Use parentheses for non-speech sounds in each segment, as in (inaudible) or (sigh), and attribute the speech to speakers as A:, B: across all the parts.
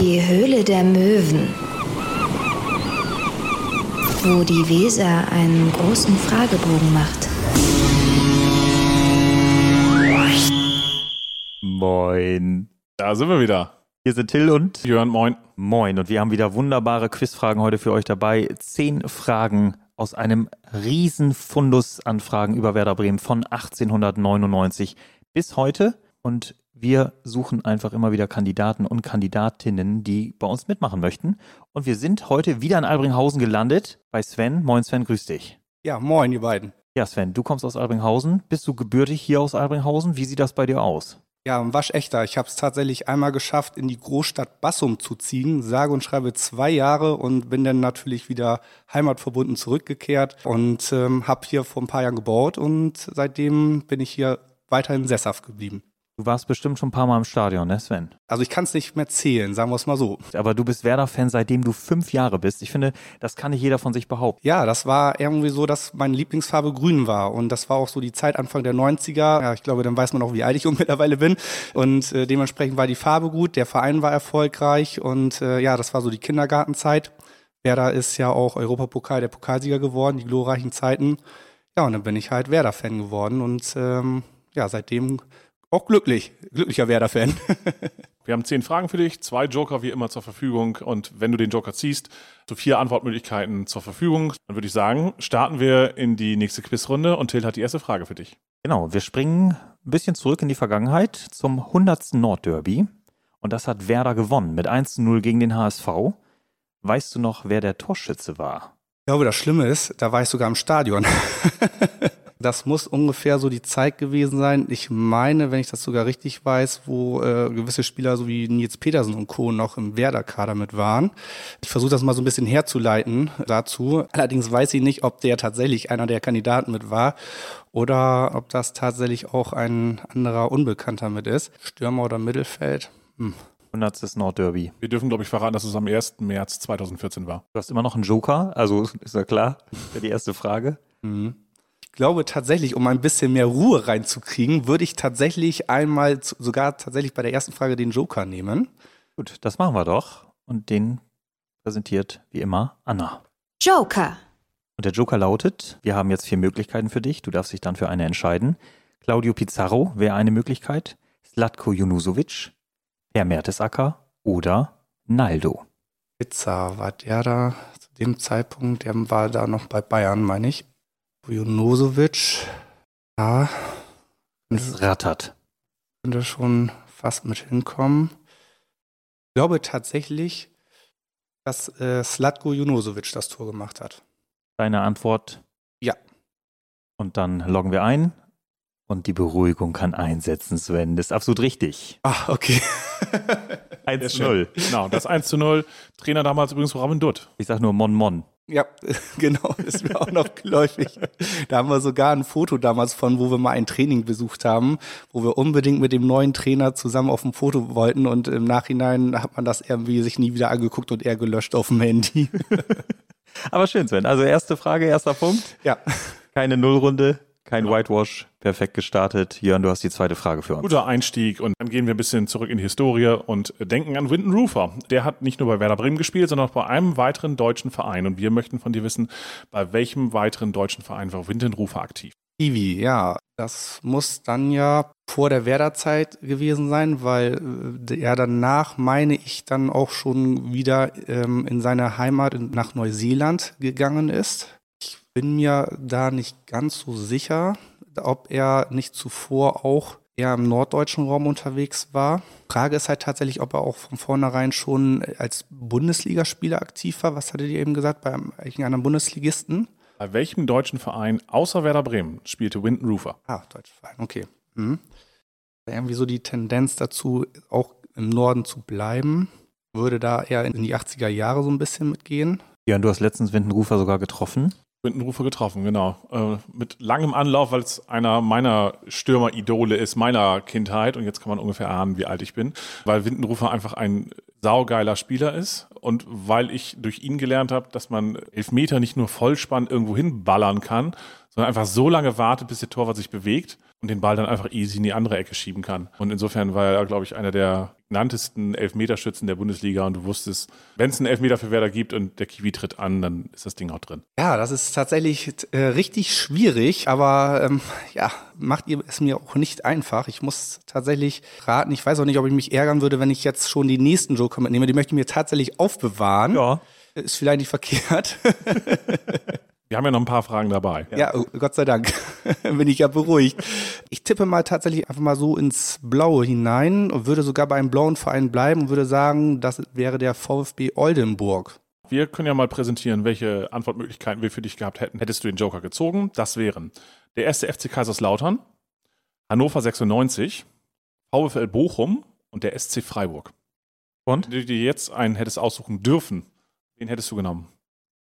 A: Die Höhle der Möwen. Wo die Weser einen großen Fragebogen macht.
B: Moin.
C: Da sind wir wieder.
B: Hier sind Till und
C: Jörn, moin.
B: Moin. Und wir haben wieder wunderbare Quizfragen heute für euch dabei. Zehn Fragen aus einem riesen Fundus an Fragen über Werder Bremen von 1899 bis heute. Und wir suchen einfach immer wieder Kandidaten und Kandidatinnen, die bei uns mitmachen möchten. Und wir sind heute wieder in Albringhausen gelandet bei Sven. Moin Sven, grüß dich.
D: Ja, moin, ihr beiden.
B: Ja, Sven, du kommst aus Albringhausen. Bist du gebürtig hier aus Albringhausen? Wie sieht das bei dir aus?
D: Ja, ein waschechter. Ich habe es tatsächlich einmal geschafft, in die Großstadt Bassum zu ziehen, sage und schreibe zwei Jahre und bin dann natürlich wieder heimatverbunden zurückgekehrt und ähm, habe hier vor ein paar Jahren gebaut und seitdem bin ich hier weiterhin sesshaft geblieben.
B: Du warst bestimmt schon ein paar Mal im Stadion, ne, Sven?
D: Also ich kann es nicht mehr zählen, sagen wir es mal so.
B: Aber du bist Werder-Fan, seitdem du fünf Jahre bist. Ich finde, das kann nicht jeder von sich behaupten.
D: Ja, das war irgendwie so, dass meine Lieblingsfarbe grün war. Und das war auch so die Zeit Anfang der 90er. Ja, ich glaube, dann weiß man auch, wie alt ich (laughs) mittlerweile bin. Und äh, dementsprechend war die Farbe gut, der Verein war erfolgreich und äh, ja, das war so die Kindergartenzeit. Werder ist ja auch Europapokal der Pokalsieger geworden, die glorreichen Zeiten. Ja, und dann bin ich halt Werder-Fan geworden und ähm, ja, seitdem auch glücklich, glücklicher Werder-Fan. (laughs)
C: Wir haben zehn Fragen für dich, zwei Joker wie immer zur Verfügung und wenn du den Joker ziehst, so vier Antwortmöglichkeiten zur Verfügung. Dann würde ich sagen, starten wir in die nächste Quizrunde und Till hat die erste Frage für dich.
B: Genau, wir springen ein bisschen zurück in die Vergangenheit zum 100. Nordderby und das hat Werder gewonnen mit 1 zu 0 gegen den HSV. Weißt du noch, wer der Torschütze war?
D: Ich glaube, das Schlimme ist, da war ich sogar im Stadion. (laughs) Das muss ungefähr so die Zeit gewesen sein. Ich meine, wenn ich das sogar richtig weiß, wo äh, gewisse Spieler so wie Nils Petersen und Co. noch im Werder-Kader mit waren. Ich versuche das mal so ein bisschen herzuleiten dazu. Allerdings weiß ich nicht, ob der tatsächlich einer der Kandidaten mit war oder ob das tatsächlich auch ein anderer Unbekannter mit ist. Stürmer oder Mittelfeld. Hm.
B: 100. Nordderby.
C: Wir dürfen, glaube ich, verraten, dass es am 1. März 2014 war.
B: Du hast immer noch einen Joker, also ist ja klar. Die erste Frage.
D: Mhm. Ich glaube tatsächlich, um ein bisschen mehr Ruhe reinzukriegen, würde ich tatsächlich einmal sogar tatsächlich bei der ersten Frage den Joker nehmen.
B: Gut, das machen wir doch. Und den präsentiert wie immer Anna.
A: Joker.
B: Und der Joker lautet, wir haben jetzt vier Möglichkeiten für dich. Du darfst dich dann für eine entscheiden. Claudio Pizarro wäre eine Möglichkeit. Slatko Junusovic, Per Mertesacker oder Naldo.
D: Pizza, war der da zu dem Zeitpunkt, der war da noch bei Bayern, meine ich. Junosovic, ja.
B: Es rattert.
D: Könnte schon fast mit hinkommen. Ich glaube tatsächlich, dass äh, Slatko Junosovic das Tor gemacht hat.
B: Deine Antwort?
D: Ja.
B: Und dann loggen wir ein. Und die Beruhigung kann einsetzen, Sven. Das ist absolut richtig.
D: Ah, okay. (laughs)
B: 1 zu 0.
C: Genau, das 1 zu 0. Trainer damals übrigens Robin Dutt.
B: Ich sag nur Mon Mon.
D: Ja, (laughs) genau, ist mir auch noch geläufig. Da haben wir sogar ein Foto damals von, wo wir mal ein Training besucht haben, wo wir unbedingt mit dem neuen Trainer zusammen auf dem Foto wollten und im Nachhinein hat man das irgendwie sich nie wieder angeguckt und er gelöscht auf dem Handy. (laughs)
B: Aber schön, Sven. Also erste Frage, erster Punkt.
D: Ja.
B: Keine Nullrunde, kein genau. Whitewash, perfekt gestartet. Jörn, du hast die zweite Frage für uns.
C: Guter Einstieg und dann gehen wir ein bisschen zurück in die Historie und denken an Winton Rufer. Der hat nicht nur bei Werder Bremen gespielt, sondern auch bei einem weiteren deutschen Verein. Und wir möchten von dir wissen, bei welchem weiteren deutschen Verein war Winton Rufer aktiv?
D: Ivi, ja. Das muss dann ja vor der Werderzeit gewesen sein, weil äh, er danach, meine ich, dann auch schon wieder ähm, in seine Heimat nach Neuseeland gegangen ist bin mir da nicht ganz so sicher, ob er nicht zuvor auch eher im norddeutschen Raum unterwegs war. Frage ist halt tatsächlich, ob er auch von vornherein schon als Bundesligaspieler aktiv war. Was hattet ihr eben gesagt, bei einem Bundesligisten?
C: Bei welchem deutschen Verein außer Werder Bremen spielte Winton Rufer?
D: Ah, deutscher Verein, okay. Mhm. Irgendwie so die Tendenz dazu, auch im Norden zu bleiben. Würde da eher in die 80er Jahre so ein bisschen mitgehen.
B: Ja, und du hast letztens Winton Rufer sogar getroffen.
C: Windenrufer getroffen, genau. Äh, mit langem Anlauf, weil es einer meiner Stürmer-Idole ist, meiner Kindheit. Und jetzt kann man ungefähr ahnen, wie alt ich bin. Weil Windenrufer einfach ein saugeiler Spieler ist. Und weil ich durch ihn gelernt habe, dass man Elfmeter nicht nur vollspann irgendwo hinballern kann, sondern einfach so lange wartet, bis der Torwart sich bewegt und den Ball dann einfach easy in die andere Ecke schieben kann. Und insofern war er, glaube ich, einer der genanntesten Elfmeterschützen der Bundesliga und du wusstest, wenn es einen Elfmeter für Werder gibt und der Kiwi tritt an, dann ist das Ding auch drin.
D: Ja, das ist tatsächlich äh, richtig schwierig, aber ähm, ja, macht ihr es mir auch nicht einfach. Ich muss tatsächlich raten, ich weiß auch nicht, ob ich mich ärgern würde, wenn ich jetzt schon die nächsten Joker mitnehme. Die möchte ich mir tatsächlich aufbewahren.
B: Ja.
D: Ist vielleicht nicht verkehrt. (laughs)
C: Wir haben ja noch ein paar Fragen dabei.
D: Ja, oh, Gott sei Dank. (laughs) Bin ich ja beruhigt. Ich tippe mal tatsächlich einfach mal so ins Blaue hinein und würde sogar bei einem blauen Verein bleiben und würde sagen, das wäre der VfB Oldenburg.
C: Wir können ja mal präsentieren, welche Antwortmöglichkeiten wir für dich gehabt hätten. Hättest du den Joker gezogen? Das wären der erste FC Kaiserslautern, Hannover 96, VfL Bochum und der SC Freiburg.
B: Und?
C: Wenn du dir jetzt einen hättest aussuchen dürfen, wen hättest du genommen?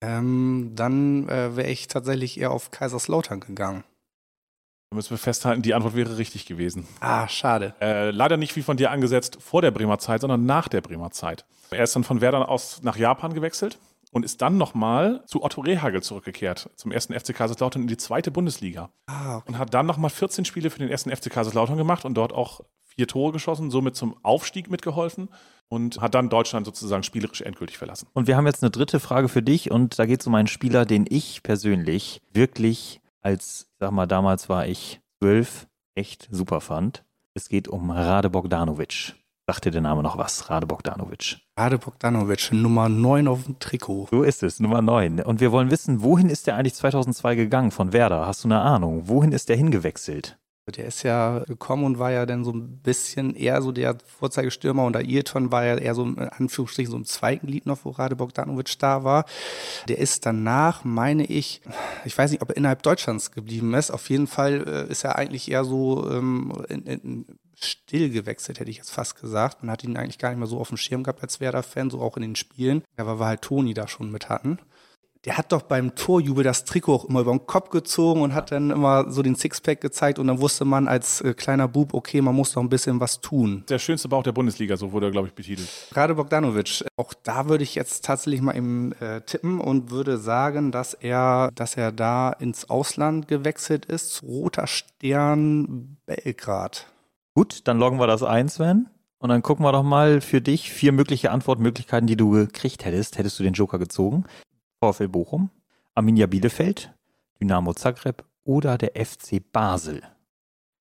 D: Ähm, dann äh, wäre ich tatsächlich eher auf Kaiserslautern gegangen.
C: Da müssen wir festhalten, die Antwort wäre richtig gewesen.
D: Ah, schade.
C: Äh, leider nicht wie von dir angesetzt vor der Bremer Zeit, sondern nach der Bremer Zeit. Er ist dann von Werder aus nach Japan gewechselt und ist dann nochmal zu Otto Rehagel zurückgekehrt, zum ersten FC Kaiserslautern in die zweite Bundesliga.
D: Ah, okay.
C: Und hat dann nochmal 14 Spiele für den ersten FC Kaiserslautern gemacht und dort auch vier Tore geschossen, somit zum Aufstieg mitgeholfen und hat dann Deutschland sozusagen spielerisch endgültig verlassen.
B: Und wir haben jetzt eine dritte Frage für dich und da geht es um einen Spieler, den ich persönlich wirklich als, ich sag mal, damals war ich zwölf, echt super fand. Es geht um Rade Bogdanovic. Sagt dir der Name noch was? Rade Bogdanovic.
D: Rade Bogdanovic, Nummer 9 auf dem Trikot.
B: So ist es, Nummer 9. Und wir wollen wissen, wohin ist der eigentlich 2002 gegangen von Werder? Hast du eine Ahnung? Wohin ist der hingewechselt?
D: Der ist ja gekommen und war ja dann so ein bisschen eher so der Vorzeigestürmer und der Ayrton war ja eher so in Anführungsstrichen so im zweiten Glied noch, wo Rade Bogdanovic da war. Der ist danach, meine ich, ich weiß nicht, ob er innerhalb Deutschlands geblieben ist. Auf jeden Fall äh, ist er eigentlich eher so ähm, in, in, still gewechselt, hätte ich jetzt fast gesagt. Man hat ihn eigentlich gar nicht mehr so auf dem Schirm gehabt als Werder-Fan, so auch in den Spielen. Aber weil halt Toni da schon mit hatten der hat doch beim Torjubel das Trikot auch immer über den Kopf gezogen und hat dann immer so den Sixpack gezeigt und dann wusste man als äh, kleiner Bub, okay, man muss doch ein bisschen was tun.
C: Der schönste Bauch der Bundesliga, so wurde er, glaube ich, betitelt.
D: Gerade Bogdanovic, auch da würde ich jetzt tatsächlich mal im äh, tippen und würde sagen, dass er, dass er da ins Ausland gewechselt ist, Roter Stern Belgrad.
B: Gut, dann loggen wir das ein, Sven. Und dann gucken wir doch mal für dich vier mögliche Antwortmöglichkeiten, die du gekriegt hättest. Hättest du den Joker gezogen? VfL Bochum, Arminia Bielefeld, Dynamo Zagreb oder der FC Basel.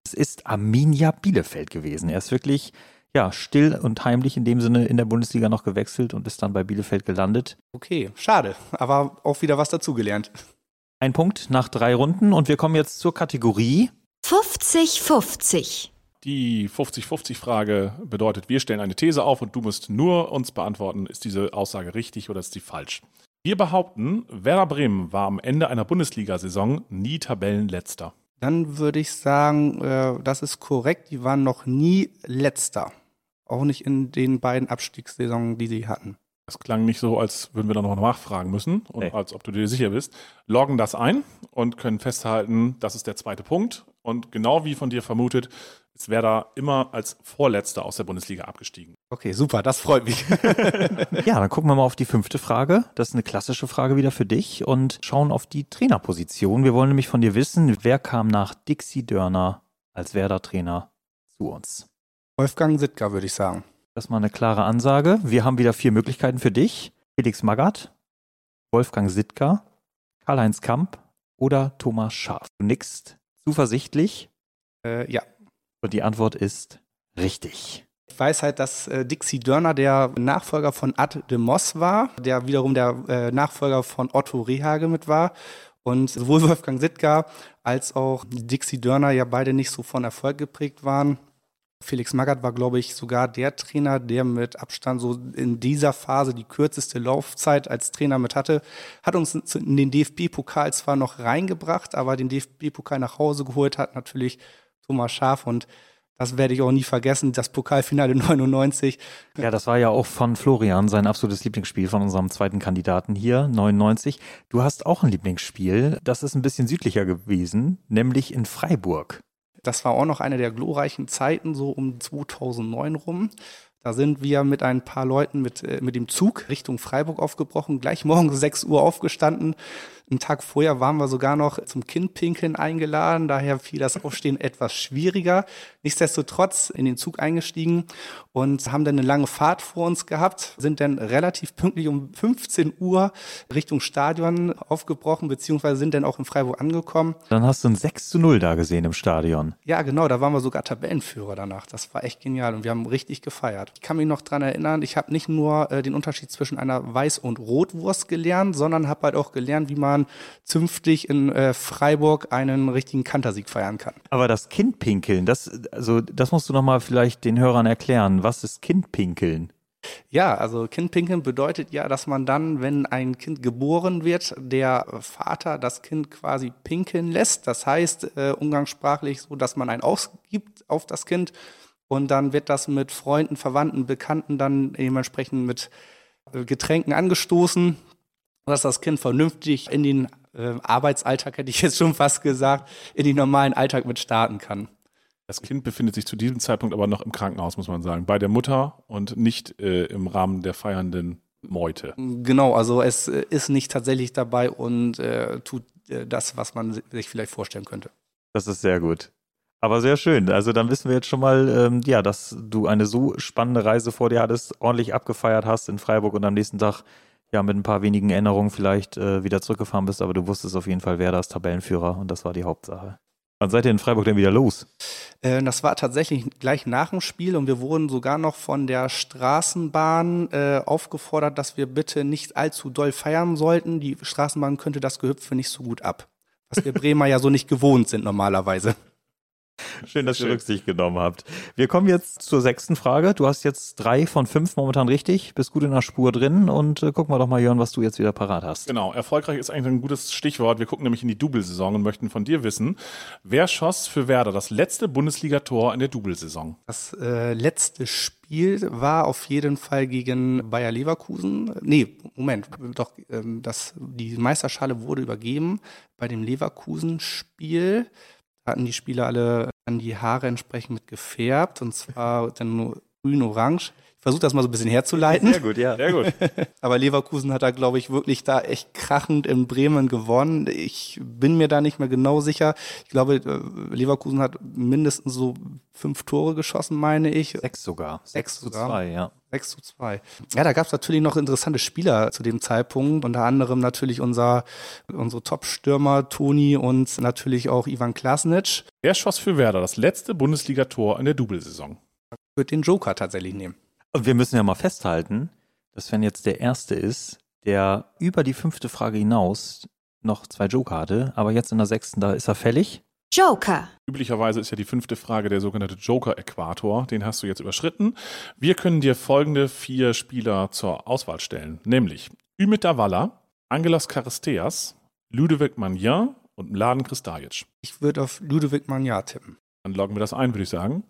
B: Es ist Arminia Bielefeld gewesen. Er ist wirklich ja, still und heimlich in dem Sinne in der Bundesliga noch gewechselt und ist dann bei Bielefeld gelandet.
D: Okay, schade, aber auch wieder was dazugelernt.
B: Ein Punkt nach drei Runden und wir kommen jetzt zur Kategorie
A: 50-50.
C: Die 50-50-Frage bedeutet, wir stellen eine These auf und du musst nur uns beantworten, ist diese Aussage richtig oder ist sie falsch. Wir behaupten, Werder Bremen war am Ende einer Bundesliga-Saison nie Tabellenletzter.
D: Dann würde ich sagen, äh, das ist korrekt. Die waren noch nie letzter. Auch nicht in den beiden Abstiegssaisons, die sie hatten.
C: Das klang nicht so, als würden wir da noch nachfragen müssen und
B: Nee.
C: als ob du dir sicher bist. Loggen das ein und können festhalten, das ist der zweite Punkt. Und genau wie von dir vermutet, ist Werder immer als Vorletzter aus der Bundesliga abgestiegen.
D: Okay, super, das freut mich. (laughs)
B: Ja, dann gucken wir mal auf die fünfte Frage. Das ist eine klassische Frage wieder für dich und schauen auf die Trainerposition. Wir wollen nämlich von dir wissen, wer kam nach Dixie Dörner als Werder-Trainer zu uns?
D: Wolfgang Sittger, würde ich sagen.
B: Das ist mal eine klare Ansage. Wir haben wieder vier Möglichkeiten für dich. Felix Magath, Wolfgang Sittger, Karl-Heinz Kamp oder Thomas Schaaf. Du nickst zuversichtlich
D: Äh, ja.
B: und die Antwort ist richtig.
D: Ich weiß halt, dass äh, Dixie Dörner der Nachfolger von Ad de Moss war, der wiederum der äh, Nachfolger von Otto Rehage mit war. Und sowohl (laughs) Wolfgang Sittger als auch Dixie Dörner ja beide nicht so von Erfolg geprägt waren. Felix Magath war, glaube ich, sogar der Trainer, der mit Abstand so in dieser Phase die kürzeste Laufzeit als Trainer mit hatte. Hat uns in den DFB-Pokal zwar noch reingebracht, aber den DFB-Pokal nach Hause geholt hat natürlich Thomas Schaaf und das werde ich auch nie vergessen, das Pokalfinale (laughs) 99.
B: Ja, das war ja auch von Florian sein absolutes Lieblingsspiel von unserem zweiten Kandidaten hier, 99. Du hast auch ein Lieblingsspiel, das ist ein bisschen südlicher gewesen, nämlich in Freiburg.
D: Das war auch noch eine der glorreichen Zeiten, so um 2009 rum. Da sind wir mit ein paar Leuten mit, äh, mit dem Zug Richtung Freiburg aufgebrochen, gleich morgens 6 Uhr aufgestanden, einen Tag vorher waren wir sogar noch zum Kindpinkeln eingeladen, daher fiel das Aufstehen etwas schwieriger. Nichtsdestotrotz in den Zug eingestiegen und haben dann eine lange Fahrt vor uns gehabt, sind dann relativ pünktlich um 15 Uhr Richtung Stadion aufgebrochen, beziehungsweise sind dann auch in Freiburg angekommen.
B: Dann hast du ein 6 zu 0 da gesehen im Stadion.
D: Ja, genau, da waren wir sogar Tabellenführer danach. Das war echt genial und wir haben richtig gefeiert. Ich kann mich noch dran erinnern, ich habe nicht nur äh, den Unterschied zwischen einer Weiß- und Rotwurst gelernt, sondern habe halt auch gelernt, wie man man zünftig in äh, Freiburg einen richtigen Kantersieg feiern kann.
B: Aber das Kindpinkeln, das, also, das musst du nochmal vielleicht den Hörern erklären. Was ist Kindpinkeln?
D: Ja, also Kindpinkeln bedeutet ja, dass man dann, wenn ein Kind geboren wird, der Vater das Kind quasi pinkeln lässt. Das heißt, äh, umgangssprachlich so, dass man einen ausgibt auf das Kind und dann wird das mit Freunden, Verwandten, Bekannten dann dementsprechend mit äh, Getränken angestoßen dass das Kind vernünftig in den äh, Arbeitsalltag, hätte ich jetzt schon fast gesagt, in den normalen Alltag mit starten kann.
C: Das Kind befindet sich zu diesem Zeitpunkt aber noch im Krankenhaus, muss man sagen, bei der Mutter und nicht äh, im Rahmen der feiernden Meute.
D: Genau, also es äh, ist nicht tatsächlich dabei und äh, tut äh, das, was man sich vielleicht vorstellen könnte.
B: Das ist sehr gut. Aber sehr schön. Also dann wissen wir jetzt schon mal, ähm, ja, dass du eine so spannende Reise vor dir hattest, ordentlich abgefeiert hast in Freiburg und am nächsten Tag ja mit ein paar wenigen Änderungen vielleicht äh, wieder zurückgefahren bist, aber du wusstest auf jeden Fall, wer da ist Tabellenführer und das war die Hauptsache. Wann seid ihr in Freiburg denn wieder los?
D: Äh, das war tatsächlich gleich nach dem Spiel und wir wurden sogar noch von der Straßenbahn äh, aufgefordert, dass wir bitte nicht allzu doll feiern sollten. Die Straßenbahn könnte das Gehüpfe nicht so gut ab. Was wir Bremer ja so nicht gewohnt sind normalerweise.
B: Schön, dass Schön. ihr Rücksicht genommen habt. Wir kommen jetzt zur sechsten Frage. Du hast jetzt drei von fünf momentan richtig, bist gut in der Spur drin und äh, gucken wir doch mal, Jörn, was du jetzt wieder parat hast.
C: Genau, erfolgreich ist eigentlich ein gutes Stichwort. Wir gucken nämlich in die Double-Saison und möchten von dir wissen, wer schoss für Werder das letzte Bundesligator in der Double-Saison?
D: Das äh, letzte Spiel war auf jeden Fall gegen Bayer Leverkusen. Nee, Moment, doch, ähm, das, die Meisterschale wurde übergeben bei dem Leverkusen-Spiel hatten die Spieler alle an die Haare entsprechend mit gefärbt und zwar dann nur grün-orange. Ich versuche das mal so ein bisschen herzuleiten.
B: Sehr gut, ja. Sehr gut. (laughs)
D: Aber Leverkusen hat da, glaube ich, wirklich da echt krachend in Bremen gewonnen. Ich bin mir da nicht mehr genau sicher. Ich glaube, äh, Leverkusen hat mindestens so fünf Tore geschossen, meine ich.
B: Sechs sogar.
D: Sechs, Sechs zu zwei, ja. 6 zu 2. Ja, da gab es natürlich noch interessante Spieler zu dem Zeitpunkt. Unter anderem natürlich unser, unsere Top-Stürmer Toni und natürlich auch Ivan Klasnic.
C: Wer schoss für Werder das letzte Bundesligator in der Double-Saison?
D: Ich würde den Joker tatsächlich nehmen.
B: Und wir müssen ja mal festhalten, dass wenn jetzt der Erste ist, der über die fünfte Frage hinaus noch zwei Joker hatte, aber jetzt in der sechsten, da ist er fällig.
A: Joker.
C: Üblicherweise ist ja die fünfte Frage der sogenannte Joker-Äquator. Den hast du jetzt überschritten. Wir können dir folgende vier Spieler zur Auswahl stellen, nämlich Ümit Davala, Angelos Charisteas, Ludovic Magnin und Mladen Kristajic.
D: Ich würde auf Ludovic Magnin tippen.
C: Dann loggen wir das ein, würde ich sagen.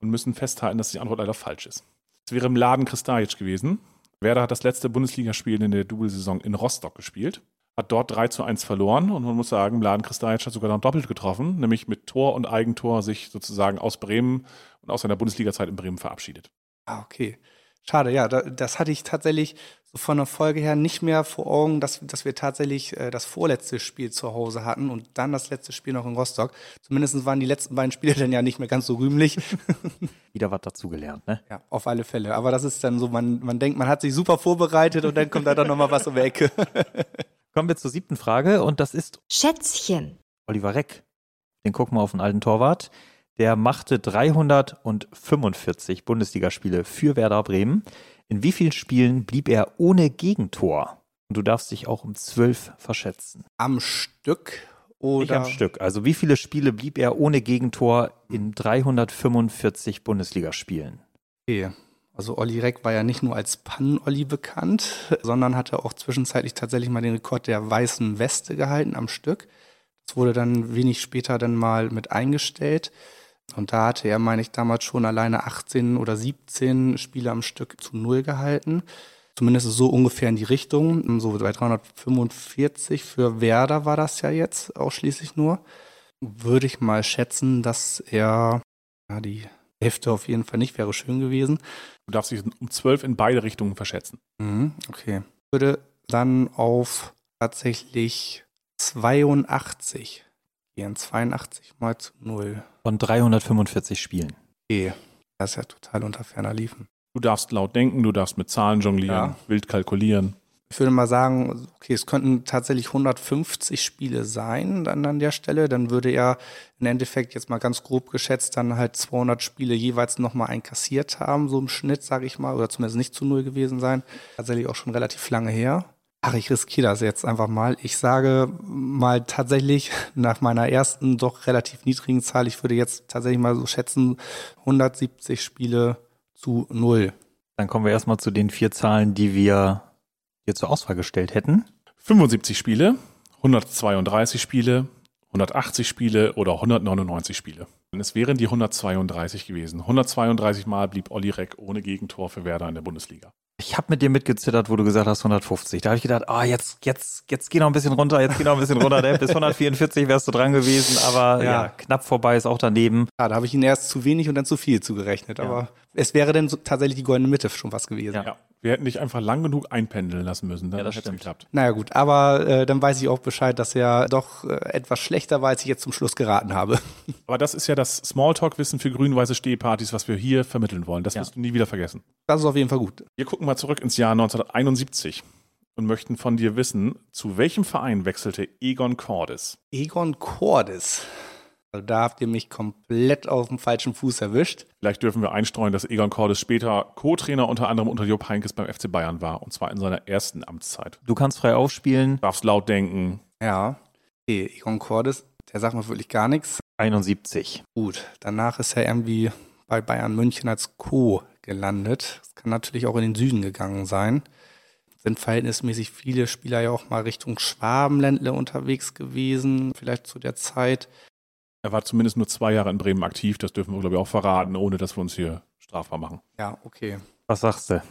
C: Und müssen festhalten, dass die Antwort leider falsch ist. Es wäre Mladen Kristajic gewesen. Werder hat das letzte Bundesligaspiel in der Double-Saison in Rostock gespielt hat dort 3 zu 1 verloren und man muss sagen, Mladen Kristajic hat sogar noch doppelt getroffen, nämlich mit Tor und Eigentor sich sozusagen aus Bremen und aus seiner Bundesliga-Zeit in Bremen verabschiedet.
D: Ah, okay. Schade, ja, das hatte ich tatsächlich so von der Folge her nicht mehr vor Augen, dass, dass wir tatsächlich äh, das vorletzte Spiel zu Hause hatten und dann das letzte Spiel noch in Rostock. Zumindest waren die letzten beiden Spiele (laughs) dann ja nicht mehr ganz so rühmlich. (laughs)
B: Wieder was dazugelernt, ne?
D: Ja, auf alle Fälle. Aber das ist dann so, man, man denkt, man hat sich super vorbereitet und dann kommt da dann nochmal was um die Ecke. (laughs)
B: Kommen wir zur siebten Frage und das ist
A: Schätzchen.
B: Oliver Reck. Den gucken wir auf den alten Torwart. Der machte 345 Bundesligaspiele für Werder Bremen. In wie vielen Spielen blieb er ohne Gegentor? Und du darfst dich auch um zwölf verschätzen.
D: Am Stück oder?
B: Nicht am Stück. Also wie viele Spiele blieb er ohne Gegentor in 345 Bundesligaspielen?
D: Okay. Also Olli Reck war ja nicht nur als Pannen-Olli bekannt, sondern hatte auch zwischenzeitlich tatsächlich mal den Rekord der weißen Weste gehalten am Stück. Das wurde dann wenig später dann mal mit eingestellt. Und da hatte er, meine ich, damals schon alleine 18 oder 17 Spiele am Stück zu Null gehalten. Zumindest so ungefähr in die Richtung. So bei 345 für Werder war das ja jetzt ausschließlich nur. Würde ich mal schätzen, dass er ja, die Hälfte auf jeden Fall nicht, wäre schön gewesen.
C: Du darfst dich um 12 in beide Richtungen verschätzen.
D: Mhm, okay. Ich würde dann auf tatsächlich 82 gehen. 82 mal zu 0.
B: Von 345 Spielen.
D: Okay. Das ist ja total unter ferner Liefen.
C: Du darfst laut denken, du darfst mit Zahlen jonglieren,
D: Ja.
C: wild kalkulieren.
D: Ich würde mal sagen, okay, es könnten tatsächlich 150 Spiele sein dann an der Stelle. Dann würde er im Endeffekt jetzt mal ganz grob geschätzt dann halt 200 Spiele jeweils nochmal einkassiert haben, so im Schnitt, sage ich mal, oder zumindest nicht zu null gewesen sein. Tatsächlich auch schon relativ lange her. Ach, ich riskiere das jetzt einfach mal. Ich sage mal tatsächlich nach meiner ersten doch relativ niedrigen Zahl, ich würde jetzt tatsächlich mal so schätzen, 170 Spiele zu null.
B: Dann kommen wir erstmal zu den vier Zahlen, die wir dir zur Auswahl gestellt hätten.
C: 75 Spiele, 132 Spiele, 180 Spiele oder 199 Spiele. Und es wären die 132 gewesen. 132 Mal blieb Olli Reck ohne Gegentor für Werder in der Bundesliga.
B: Ich habe mit dir mitgezittert, wo du gesagt hast 150. Da habe ich gedacht, ah, jetzt, jetzt, jetzt geh noch ein bisschen runter, jetzt geh noch ein bisschen runter. Ne? Bis 144 wärst du dran gewesen, aber (laughs) ja.
D: Ja.
B: knapp vorbei ist auch daneben.
D: Ja, da habe ich ihn erst zu wenig und dann zu viel zugerechnet.
B: Ja.
D: Aber es wäre dann so, tatsächlich die goldene Mitte schon was gewesen.
B: Ja.
C: Wir hätten dich einfach lang genug einpendeln lassen müssen. Dann
B: Ja, das
C: hätte geklappt.
D: Naja gut, aber äh, dann weiß ich auch Bescheid, dass er doch äh, etwas schlechter war, als ich jetzt zum Schluss geraten habe. (laughs)
C: Aber das ist ja das Smalltalk-Wissen für grün-weiße Stehpartys, was wir hier vermitteln wollen. Das
B: Ja.
C: wirst du nie wieder vergessen.
D: Das ist auf jeden Fall gut.
C: Wir gucken mal zurück ins Jahr 1971 und möchten von dir wissen, zu welchem Verein wechselte Egon Cordes?
D: Egon Cordes. Also da habt ihr mich komplett auf dem falschen Fuß erwischt.
C: Vielleicht dürfen wir einstreuen, dass Egon Cordes später Co-Trainer unter anderem unter Jupp Heynckes beim FC Bayern war, und zwar in seiner ersten Amtszeit.
B: Du kannst frei aufspielen.
C: Darfst laut denken.
D: Ja. Okay, Egon Cordes, der sagt mir wirklich gar nichts.
B: 71.
D: Gut, danach ist er irgendwie bei Bayern München als Co. gelandet. Das kann natürlich auch in den Süden gegangen sein. Sind verhältnismäßig viele Spieler ja auch mal Richtung Schwabenländle unterwegs gewesen, vielleicht zu der Zeit.
C: Er war zumindest nur zwei Jahre in Bremen aktiv, das dürfen wir, glaube ich, auch verraten, ohne dass wir uns hier strafbar machen.
D: Ja, okay.
B: Was sagst du?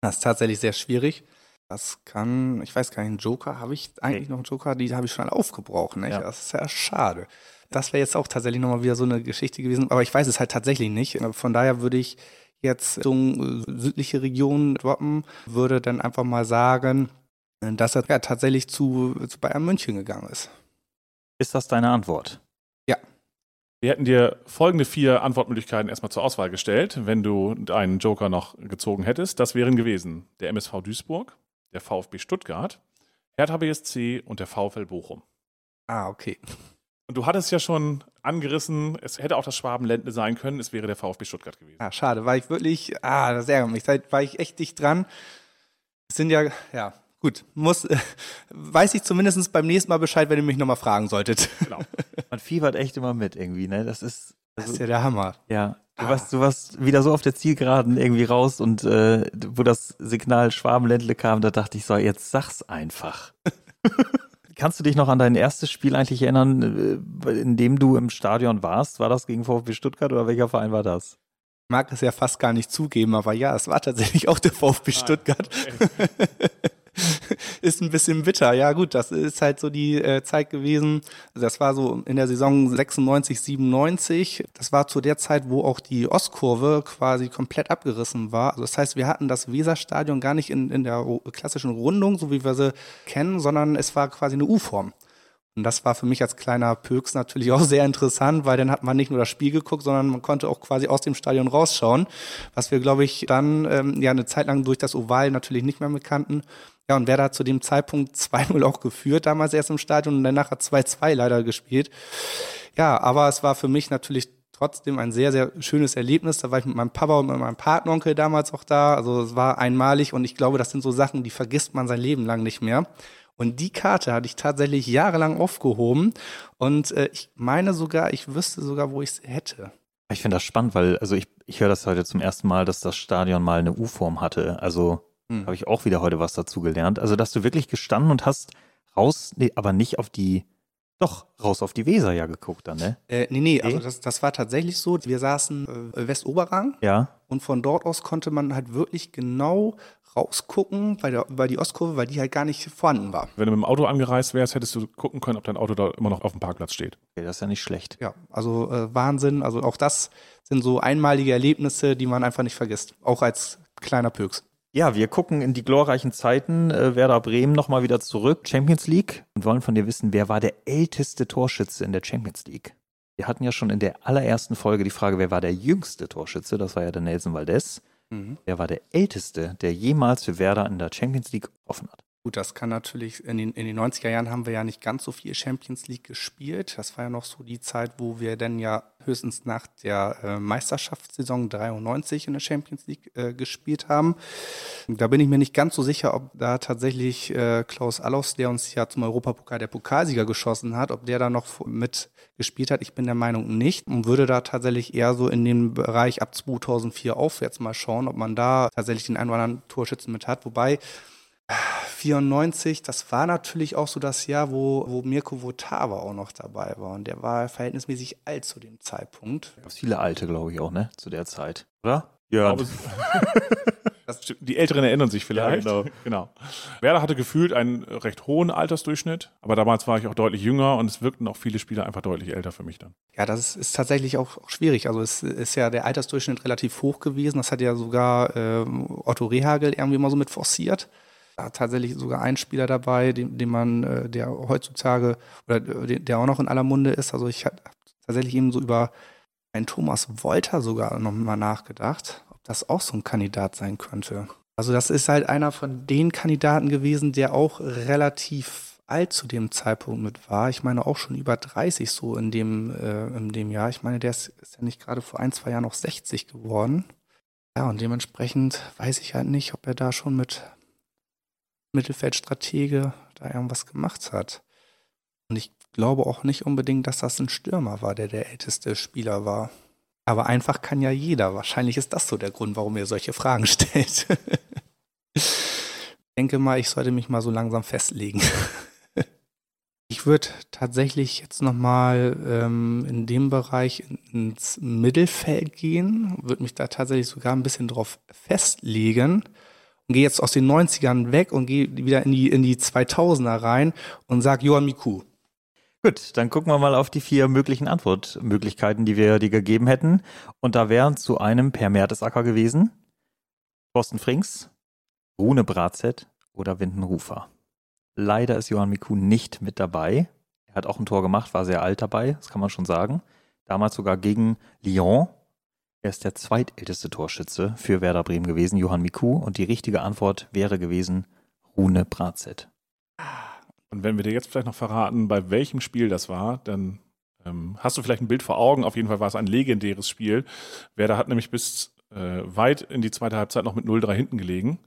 D: Das ist tatsächlich sehr schwierig. Das kann, ich weiß gar nicht, einen Joker, habe ich eigentlich noch einen Joker? Die habe ich schon alle aufgebraucht, nicht?
B: Ja.
D: Das ist ja schade. Das wäre jetzt auch tatsächlich nochmal wieder so eine Geschichte gewesen, aber ich weiß es halt tatsächlich nicht. Von daher würde ich jetzt so äh, südliche Region droppen, würde dann einfach mal sagen, dass er ja tatsächlich zu, zu Bayern München gegangen ist.
B: Ist das deine Antwort?
C: Wir hätten dir folgende vier Antwortmöglichkeiten erstmal zur Auswahl gestellt, wenn du einen Joker noch gezogen hättest. Das wären gewesen der MSV Duisburg, der VfB Stuttgart, Hertha BSC und der VfL Bochum.
D: Ah, okay.
C: Und du hattest ja schon angerissen, es hätte auch das Schwabenländle sein können, es wäre der VfB Stuttgart gewesen.
D: Ah, schade, war ich wirklich, ah, das ärgert mich, da war ich echt dicht dran. Es sind ja, ja, gut, muss, äh, weiß ich zumindest beim nächsten Mal Bescheid, wenn ihr mich nochmal fragen solltet.
C: Genau.
B: Man fiebert echt immer mit irgendwie, ne? Das ist.
D: Das
B: Also,
D: ist ja der Hammer.
B: ja. Du
D: Ah.
B: warst, du warst wieder so auf der Zielgeraden irgendwie raus und äh, wo das Signal Schwabenländle kam, da dachte ich so, jetzt sag's einfach. (laughs) Kannst du dich noch an dein erstes Spiel eigentlich erinnern, äh, in dem du im Stadion warst? War das gegen VfB Stuttgart oder welcher Verein war das?
D: Ich mag es ja fast gar nicht zugeben, aber ja, es war tatsächlich auch der VfB Stuttgart. (laughs) (laughs) ist ein bisschen bitter. Ja, gut, das ist halt so die äh, Zeit gewesen. Das war so in der Saison 96, 97. Das war zu der Zeit, wo auch die Ostkurve quasi komplett abgerissen war. Also das heißt, wir hatten das Weserstadion gar nicht in, in der klassischen Rundung, so wie wir sie kennen, sondern es war quasi eine U-Form. Und das war für mich als kleiner Pöks natürlich (laughs) auch sehr interessant, weil dann hat man nicht nur das Spiel geguckt, sondern man konnte auch quasi aus dem Stadion rausschauen, was wir, glaube ich, dann ähm, ja eine Zeit lang durch das Oval natürlich nicht mehr bekannten. Ja, und Werder hat zu dem Zeitpunkt (laughs) 2-0 auch geführt, damals erst im Stadion und danach hat 2-2 leider gespielt. Ja, aber es war für mich natürlich trotzdem ein sehr, sehr schönes Erlebnis. Da war ich mit meinem Papa und mit meinem Patenonkel damals auch da. Also es war einmalig und ich glaube, das sind so Sachen, die vergisst man sein Leben lang nicht mehr. Und die Karte hatte ich tatsächlich jahrelang aufgehoben und äh, ich meine sogar, ich wüsste sogar, wo ich sie hätte.
B: Ich finde das spannend, weil, also ich, ich höre das heute zum ersten Mal, dass das Stadion mal eine U-Form hatte. Also
D: Hm.
B: habe ich auch wieder heute was dazu gelernt. Also, dass du wirklich gestanden und hast raus, nee, aber nicht auf die, Doch, raus auf die Weser ja geguckt dann, ne?
D: Äh, nee, nee, also das, das war tatsächlich so. Wir saßen äh, Westoberrang
B: Ja.
D: und von dort aus konnte man halt wirklich genau rausgucken bei, der, bei die Ostkurve, weil die halt gar nicht vorhanden war.
C: Wenn du mit dem Auto angereist wärst, hättest du gucken können, ob dein Auto da immer noch auf dem Parkplatz steht.
B: Okay, das ist ja nicht schlecht.
D: Ja, also äh, Wahnsinn. Also auch das sind so einmalige Erlebnisse, die man einfach nicht vergisst. Auch als kleiner Pöks.
B: Ja, wir gucken in die glorreichen Zeiten äh, Werder Bremen nochmal wieder zurück, Champions League, und wollen von dir wissen, wer war der älteste Torschütze in der Champions League? Wir hatten ja schon in der allerersten Folge die Frage, wer war der jüngste Torschütze? Das war ja der Nelson Valdez. Wer war der älteste, der jemals für Werder in der Champions League getroffen hat?
D: Gut, das kann natürlich, in den, in den 90er Jahren haben wir ja nicht ganz so viel Champions League gespielt. Das war ja noch so die Zeit, wo wir dann ja höchstens nach der äh, Meisterschaftssaison 93 in der Champions League äh, gespielt haben. Da bin ich mir nicht ganz so sicher, ob da tatsächlich äh, Klaus Allofs, der uns ja zum Europapokal der Pokalsieger geschossen hat, ob der da noch mit gespielt hat. Ich bin der Meinung nicht und würde da tatsächlich eher so in den Bereich ab 2004 aufwärts mal schauen, ob man da tatsächlich den einen oder anderen Torschützen mit hat. Wobei 94, das war natürlich auch so das Jahr, wo, wo Mirko Votava auch noch dabei war. Und der war verhältnismäßig alt zu dem Zeitpunkt.
B: Gab viele Alte, glaube ich, auch, ne? Zu der Zeit. Oder? Ja. (laughs)
C: Die Älteren erinnern sich vielleicht.
B: Ja, (laughs)
C: genau. Werder hatte gefühlt einen recht hohen Altersdurchschnitt, aber damals war ich auch deutlich jünger und es wirkten auch viele Spieler einfach deutlich älter für mich dann.
D: Ja, das ist, ist tatsächlich auch, auch schwierig. Also es ist ja der Altersdurchschnitt relativ hoch gewesen. Das hat ja sogar ähm, Otto Rehagel irgendwie mal so mit forciert. Tatsächlich sogar ein Spieler dabei, den, den man, äh, der heutzutage oder äh, der auch noch in aller Munde ist. Also ich habe tatsächlich eben so über einen Thomas Wolter sogar noch mal nachgedacht, ob das auch so ein Kandidat sein könnte. Also das ist halt einer von den Kandidaten gewesen, der auch relativ alt zu dem Zeitpunkt mit war. Ich meine auch schon über 30 so in dem, äh, in dem Jahr. Ich meine, der ist, ist ja nicht gerade vor ein, zwei Jahren noch 60 geworden. Ja, und dementsprechend weiß ich halt nicht, ob er da schon mit Mittelfeldstratege da irgendwas gemacht hat. Und ich glaube auch nicht unbedingt, dass das ein Stürmer war, der der älteste Spieler war. Aber einfach kann ja jeder. Wahrscheinlich ist das so der Grund, warum ihr solche Fragen (laughs) stellt. ich denke mal, ich sollte mich mal so langsam festlegen. (laughs) ich würde tatsächlich jetzt nochmal ähm, in dem Bereich ins Mittelfeld gehen, würde mich da tatsächlich sogar ein bisschen drauf festlegen und gehe jetzt aus den 90ern weg und gehe wieder in die, in die 2000er rein und sag Johann Miku.
B: Gut, dann gucken wir mal auf die vier möglichen Antwortmöglichkeiten, die wir dir gegeben hätten. Und da wären zu einem Per Mertesacker gewesen, Thorsten Frings, Rune Bratzett oder Windenrufer. Leider ist Johann Miku nicht mit dabei. Er hat auch ein Tor gemacht, war sehr alt dabei, das kann man schon sagen. Damals sogar gegen Lyon. Er ist der zweitälteste Torschütze für Werder Bremen gewesen, Johann Miku. Und die richtige Antwort wäre gewesen Rune Bratzett.
C: Und wenn wir dir jetzt vielleicht noch verraten, bei welchem Spiel das war, dann ähm, hast du vielleicht ein Bild vor Augen. Auf jeden Fall war es ein legendäres Spiel. Werder hat nämlich bis äh, weit in die zweite Halbzeit noch mit 0-3 hinten gelegen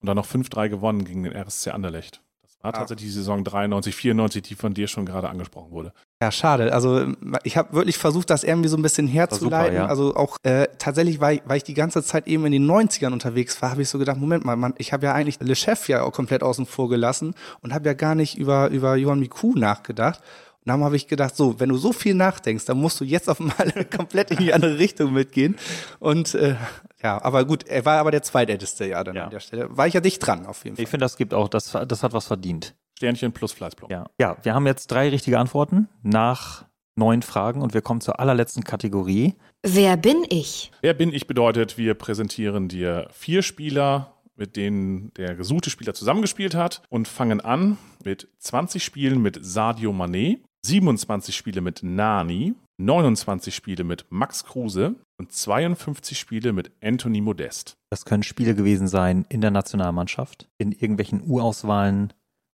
C: und dann noch 5-3 gewonnen gegen den RSC Anderlecht. Das war
D: Ah.
C: tatsächlich die Saison 93, 94, die von dir schon gerade angesprochen wurde.
D: Ja, schade. Also ich habe wirklich versucht, das irgendwie so ein bisschen herzuleiten.
B: ja.
D: Also auch äh, tatsächlich, weil, ich- weil ich die ganze Zeit eben in den 90ern unterwegs war, habe ich so gedacht, Moment mal, Mann, ich habe ja eigentlich Le Chef ja auch komplett außen vor gelassen und habe ja gar nicht über, über Johann Miku nachgedacht. Und dann habe ich gedacht, so, wenn du so viel nachdenkst, dann musst du jetzt auf einmal (laughs) komplett in die andere Richtung mitgehen. Und äh, ja, aber gut, er war aber der zweitälteste ja dann
B: Ja.
D: an der Stelle. War ich ja dicht dran auf jeden Fall.
B: Ich finde, das gibt auch, das, das hat was verdient.
C: Sternchen plus Fleißblock.
B: Ja. ja, wir haben jetzt drei richtige Antworten nach neun Fragen und wir kommen zur allerletzten Kategorie.
A: Wer bin ich?
C: Wer bin ich bedeutet, wir präsentieren dir vier Spieler, mit denen der gesuchte Spieler zusammengespielt hat und fangen an mit 20 Spielen mit Sadio Mané, 27 Spiele mit Nani, 29 Spiele mit Max Kruse und 52 Spiele mit Anthony Modest.
B: Das können Spiele gewesen sein in der Nationalmannschaft, in irgendwelchen U-Auswahlen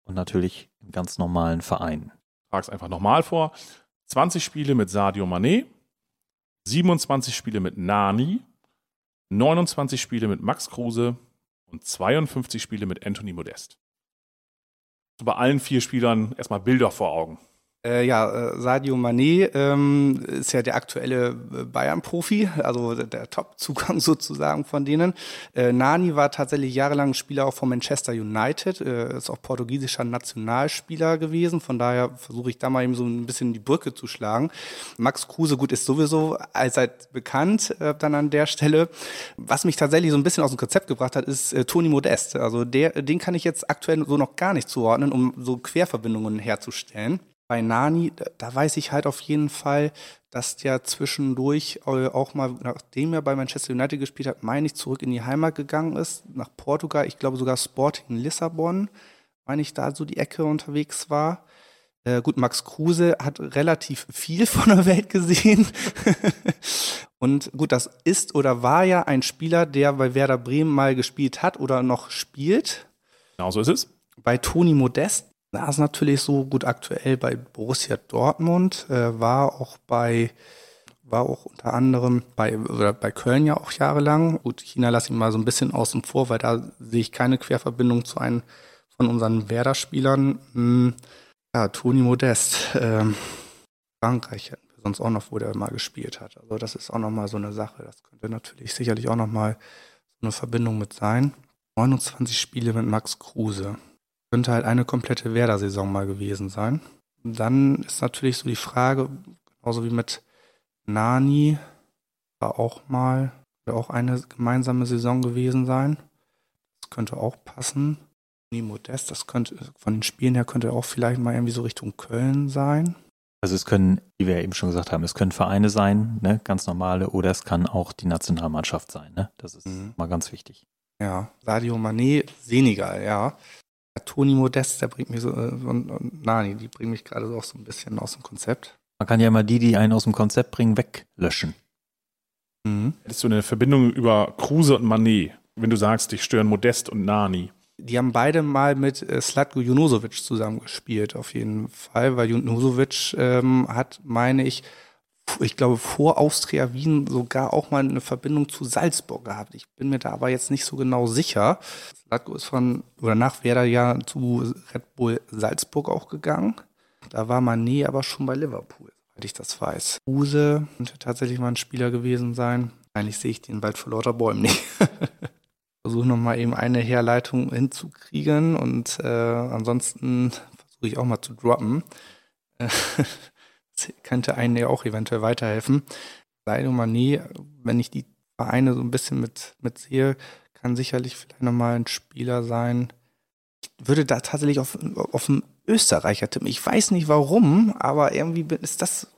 B: und natürlich im ganz normalen Verein.
C: Trag's einfach nochmal vor. 20 Spiele mit Sadio Mané, 27 Spiele mit Nani, 29 Spiele mit Max Kruse und 52 Spiele mit Anthony Modest. Bei allen vier Spielern erstmal Bilder vor Augen.
D: Äh, ja, äh, Sadio Mané ähm, ist ja der aktuelle äh, Bayern-Profi, also der Top-Zugang (laughs) sozusagen von denen. Äh, Nani war tatsächlich jahrelang Spieler auch von Manchester United, äh, ist auch portugiesischer Nationalspieler gewesen, von daher versuche ich da mal eben so ein bisschen die Brücke zu schlagen. Max Kruse, gut, ist sowieso allseits bekannt äh, dann an der Stelle. Was mich tatsächlich so ein bisschen aus dem Konzept gebracht hat, ist Toni Modest. Also der, den kann ich jetzt aktuell so noch gar nicht zuordnen, um so Querverbindungen herzustellen bei Nani, da weiß ich halt auf jeden Fall, dass der zwischendurch äh, auch mal, nachdem er bei Manchester United gespielt hat, meine ich, zurück in die Heimat gegangen ist, nach Portugal. Ich glaube sogar Sporting Lissabon, meine ich, da so die Ecke unterwegs war. Äh, gut, Max Kruse hat relativ viel (laughs) von der Welt gesehen. (laughs) Und gut, das ist oder war ja ein Spieler, der bei Werder Bremen mal gespielt hat oder noch spielt.
C: Genau so ist es.
D: Bei Toni Modest da ist natürlich so gut aktuell bei Borussia Dortmund, äh, war auch bei war auch unter anderem bei, oder bei Köln ja auch jahrelang. Gut, China lasse ich mal so ein bisschen außen vor, weil da sehe ich keine Querverbindung zu einem von unseren Werder-Spielern. Hm, ja, Toni Modest, ähm, Frankreich hätten wir sonst auch noch, wo der mal gespielt hat. Also das ist auch nochmal so eine Sache. Das könnte natürlich sicherlich auch nochmal so eine Verbindung mit sein. 29 Spiele mit Max Kruse. Könnte halt eine komplette Werder-Saison mal gewesen sein. Dann ist natürlich so die Frage, genauso wie mit Nani, war auch mal, auch eine gemeinsame Saison gewesen sein. Das könnte auch passen. Nie Modest, das könnte, von den Spielen her könnte auch vielleicht mal irgendwie so Richtung Köln sein.
B: Also es können, wie wir ja eben schon gesagt haben, es können Vereine sein, ne, ganz normale, oder es kann auch die Nationalmannschaft sein, ne? Das ist mhm. mal ganz wichtig.
D: Ja, Sadio Mané, Senegal, ja. Toni Modest, der bringt mich so, und, und Nani, die bringen mich gerade so auch so ein bisschen aus dem Konzept.
B: Man kann ja mal die, die einen aus dem Konzept bringen, weglöschen.
C: Mhm. Hättest du eine Verbindung über Kruse und Manet, wenn du sagst, dich stören Modest und Nani?
D: Die haben beide mal mit äh, Slatko Junosovic zusammengespielt, auf jeden Fall, weil Junosovic ähm, hat, meine ich, ich glaube, vor Austria Wien sogar auch mal eine Verbindung zu Salzburg gehabt. Ich bin mir da aber jetzt nicht so genau sicher. Slatko ist von, oder nach Werder ja zu Red Bull Salzburg auch gegangen. Da war man nie, aber schon bei Liverpool, soweit ich das weiß. Use könnte tatsächlich mal ein Spieler gewesen sein. Eigentlich sehe ich den bald vor lauter Bäumen nicht. (laughs) versuche nochmal eben eine Herleitung hinzukriegen und äh, ansonsten versuche ich auch mal zu droppen. (laughs) könnte einen ja auch eventuell weiterhelfen. Sadio Mané, wenn ich die Vereine so ein bisschen mit, mit sehe, kann sicherlich vielleicht nochmal ein Spieler sein. Ich würde da tatsächlich auf, auf einen Österreicher tippen. Ich weiß nicht warum, aber irgendwie ist das,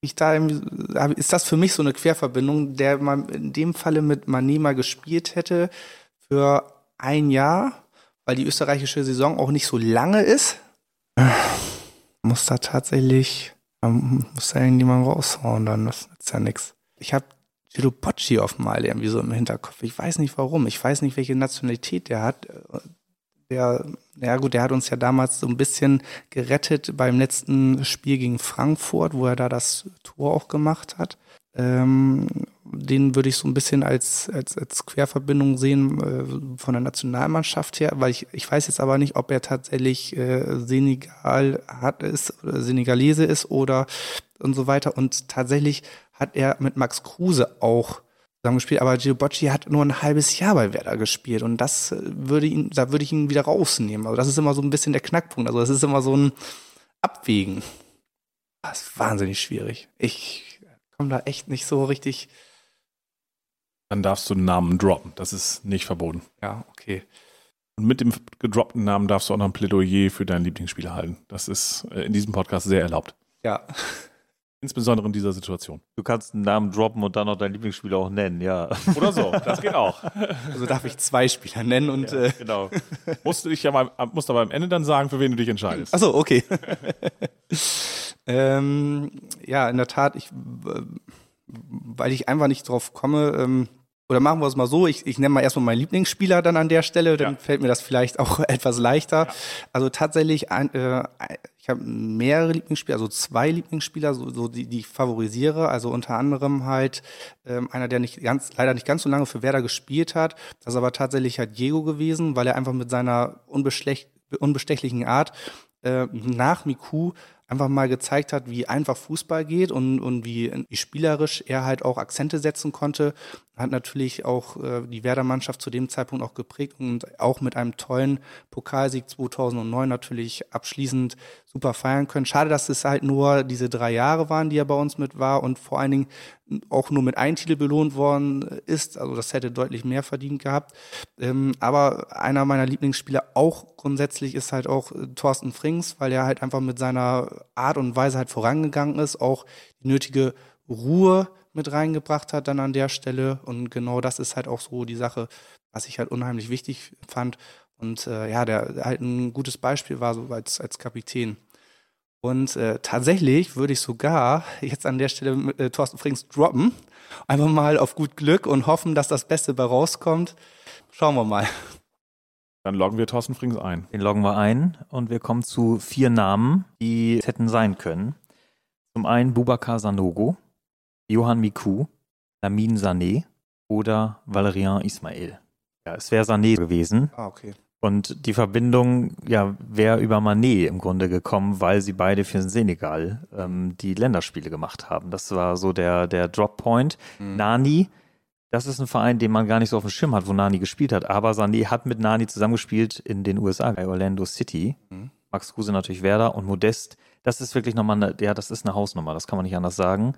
D: ich da ist das für mich so eine Querverbindung, der man in dem Falle mit Mané mal gespielt hätte für ein Jahr, weil die österreichische Saison auch nicht so lange ist. Muss da tatsächlich man muss da irgendjemand raushauen, dann das ist ja nichts. Ich habe Giro Pocci mal irgendwie so im Hinterkopf. Ich weiß nicht warum. Ich weiß nicht, welche Nationalität der hat. Der, ja gut, der hat uns ja damals so ein bisschen gerettet beim letzten Spiel gegen Frankfurt, wo er da das Tor auch gemacht hat. Ähm, den würde ich so ein bisschen als, als, als Querverbindung sehen äh, von der Nationalmannschaft her, weil ich, ich weiß jetzt aber nicht, ob er tatsächlich äh, Senegal hat ist, oder Senegalese ist oder und so weiter. Und tatsächlich hat er mit Max Kruse auch zusammen gespielt, aber Gio Bocci hat nur ein halbes Jahr bei Werder gespielt und das äh, würde ihn, da würde ich ihn wieder rausnehmen. Also das ist immer so ein bisschen der Knackpunkt. Also das ist immer so ein Abwägen. Das ist wahnsinnig schwierig. Ich komme da echt nicht so richtig
C: dann darfst du einen Namen droppen. Das ist nicht verboten.
D: Ja, okay.
C: Und mit dem gedroppten Namen darfst du auch noch ein Plädoyer für deinen Lieblingsspieler halten. Das ist äh, in diesem Podcast sehr erlaubt.
D: Ja. (laughs)
C: Insbesondere in dieser Situation.
B: Du kannst einen Namen droppen und dann noch deinen Lieblingsspieler auch nennen, ja. (laughs)
C: Oder so, das geht auch.
D: Also darf ich zwei Spieler nennen und. Ja,
C: äh genau. Musst du dich ja mal, musst aber am Ende dann sagen, für wen du dich entscheidest.
D: Achso, okay. (laughs) ähm, ja, in der Tat, ich, weil ich einfach nicht drauf komme, ähm, oder machen wir es mal so, ich, ich nenne mal erstmal meinen Lieblingsspieler dann an der Stelle, dann ja. fällt mir das vielleicht auch (laughs) etwas leichter. Ja. Also tatsächlich, ein, äh, ich habe mehrere Lieblingsspieler, also zwei Lieblingsspieler, so, so die, die ich favorisiere. Also unter anderem halt ähm, einer, der nicht ganz, leider nicht ganz so lange für Werder gespielt hat. Das ist aber tatsächlich halt Diego gewesen, weil er einfach mit seiner unbestechlichen Art äh, nach Miku einfach mal gezeigt hat, wie einfach Fußball geht und, und wie, wie spielerisch er halt auch Akzente setzen konnte. Hat natürlich auch äh, die Werder-Mannschaft zu dem Zeitpunkt auch geprägt und auch mit einem tollen Pokalsieg 2009 natürlich abschließend super feiern können. Schade, dass es halt nur diese drei Jahre waren, die er bei uns mit war und vor allen Dingen auch nur mit einem Titel belohnt worden ist. Also das hätte deutlich mehr verdient gehabt. Ähm, aber einer meiner Lieblingsspieler auch grundsätzlich ist halt auch äh, Thorsten Frings, weil er halt einfach mit seiner Art und Weise halt vorangegangen ist, auch die nötige Ruhe mit reingebracht hat dann an der Stelle. Und genau das ist halt auch so die Sache, was ich halt unheimlich wichtig fand. Und äh, ja, der halt ein gutes Beispiel war so als, als Kapitän. Und äh, tatsächlich würde ich sogar jetzt an der Stelle äh, Thorsten Frings droppen. Einfach mal auf gut Glück und hoffen, dass das Beste bei rauskommt. Schauen wir mal.
C: Dann loggen wir Thorsten Frings ein.
B: Den loggen wir ein und wir kommen zu vier Namen, die es hätten sein können. Zum einen Boubacar Sanogo, Johann Miku, Lamin Sané oder Valerian Ismail. Ja, es wäre Sané gewesen.
D: Ah, okay.
B: Und die Verbindung ja, wäre über Manet im Grunde gekommen, weil sie beide für Senegal ähm, die Länderspiele gemacht haben. Das war so der, der Drop-Point. Mhm. Nani, das ist ein Verein, den man gar nicht so auf dem Schirm hat, wo Nani gespielt hat. Aber Sané hat mit Nani zusammengespielt in den USA, bei Orlando City. Mhm. Max Kruse natürlich Werder und Modest. Das ist wirklich nochmal eine, ja, das ist eine Hausnummer, das kann man nicht anders sagen.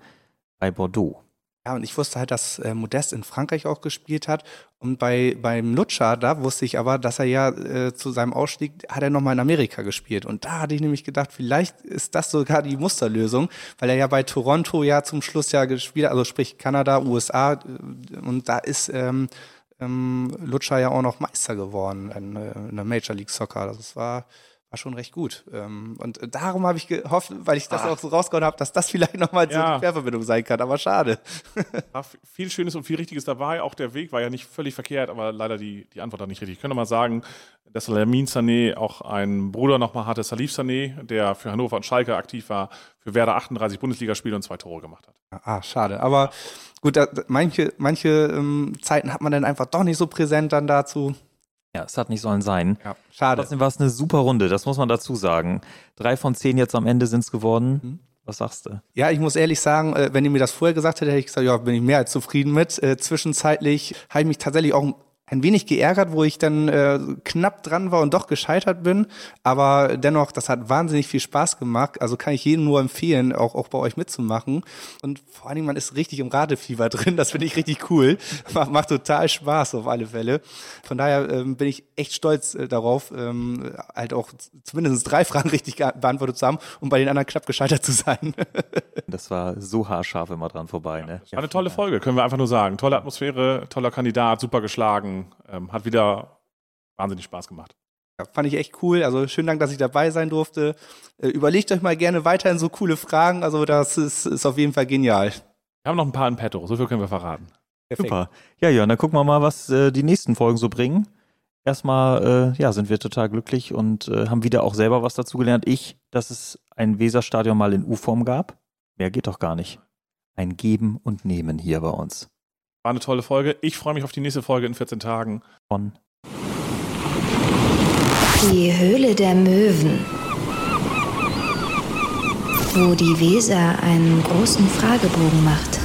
B: Bei Bordeaux.
D: Ja, und ich wusste halt, dass äh, Modest in Frankreich auch gespielt hat. Und bei beim Lutscher, da wusste ich aber, dass er ja äh, zu seinem Ausstieg hat er nochmal in Amerika gespielt. Und da hatte ich nämlich gedacht, vielleicht ist das sogar die Musterlösung, weil er ja bei Toronto ja zum Schluss ja gespielt hat, also sprich Kanada, USA. Äh, und da ist ähm, ähm, Lutscher ja auch noch Meister geworden in, äh, in der Major League Soccer. Das war war schon recht gut. Ähm, und darum habe ich gehofft, weil ich das Ach. auch so rausgehauen habe, dass das vielleicht nochmal ja. so eine Querverbindung sein kann, aber schade. (laughs)
C: War viel Schönes und viel Richtiges dabei. Auch der Weg war ja nicht völlig verkehrt, aber leider die, die Antwort dann nicht richtig. Ich könnte mal sagen, dass Lamin Sané auch einen Bruder nochmal hatte, Salif Sané, der für Hannover und Schalke aktiv war, für Werder 38 Bundesligaspiele und zwei Tore gemacht hat.
D: Ah, schade. Aber gut, da, manche, manche ähm, Zeiten hat man dann einfach doch nicht so präsent dann dazu.
B: Ja, es hat nicht sollen sein.
D: Ja, schade.
B: Trotzdem war es eine super Runde, das muss man dazu sagen. Drei von zehn jetzt am Ende sind es geworden. Mhm. Was sagst du?
D: Ja, ich muss ehrlich sagen, äh, wenn ihr mir das vorher gesagt hättet, hätte ich gesagt, ja, bin ich mehr als zufrieden mit. Äh, zwischenzeitlich habe ich mich tatsächlich auch ein wenig geärgert, wo ich dann äh, knapp dran war und doch gescheitert bin. Aber dennoch, das hat wahnsinnig viel Spaß gemacht. Also kann ich jedem nur empfehlen, auch, auch bei euch mitzumachen. Und vor allen Dingen, man ist richtig im Radefieber (laughs) drin. Das finde ich richtig cool. Macht, macht total Spaß auf alle Fälle. Von daher ähm, bin ich echt stolz äh, darauf, ähm, halt auch zumindest drei Fragen richtig beantwortet zu haben und bei den anderen knapp gescheitert zu sein. (laughs)
B: das war so haarscharf immer dran vorbei. Ne?
C: War eine tolle Folge, können wir einfach nur sagen. Tolle Atmosphäre, toller Kandidat, super geschlagen ähm, hat wieder wahnsinnig Spaß gemacht.
D: Ja, fand ich echt cool. Also schönen Dank, dass ich dabei sein durfte. Äh, überlegt euch mal gerne weiterhin so coole Fragen. Also das ist, ist auf jeden Fall genial.
C: Wir haben noch ein paar in petto. So viel können wir verraten.
B: Perfekt. Super. Ja, ja, dann gucken wir mal, was äh, die nächsten Folgen so bringen. Erstmal, äh, ja, sind wir total glücklich und äh, haben wieder auch selber was dazu gelernt. Ich, dass es ein Weserstadion mal in U-Form gab. Mehr geht doch gar nicht. Ein Geben und Nehmen hier bei uns.
C: War eine tolle Folge. Ich freue mich auf die nächste Folge in 14 Tagen.
B: Von
A: Die Höhle der Möwen. Wo die Weser einen großen Fragebogen macht.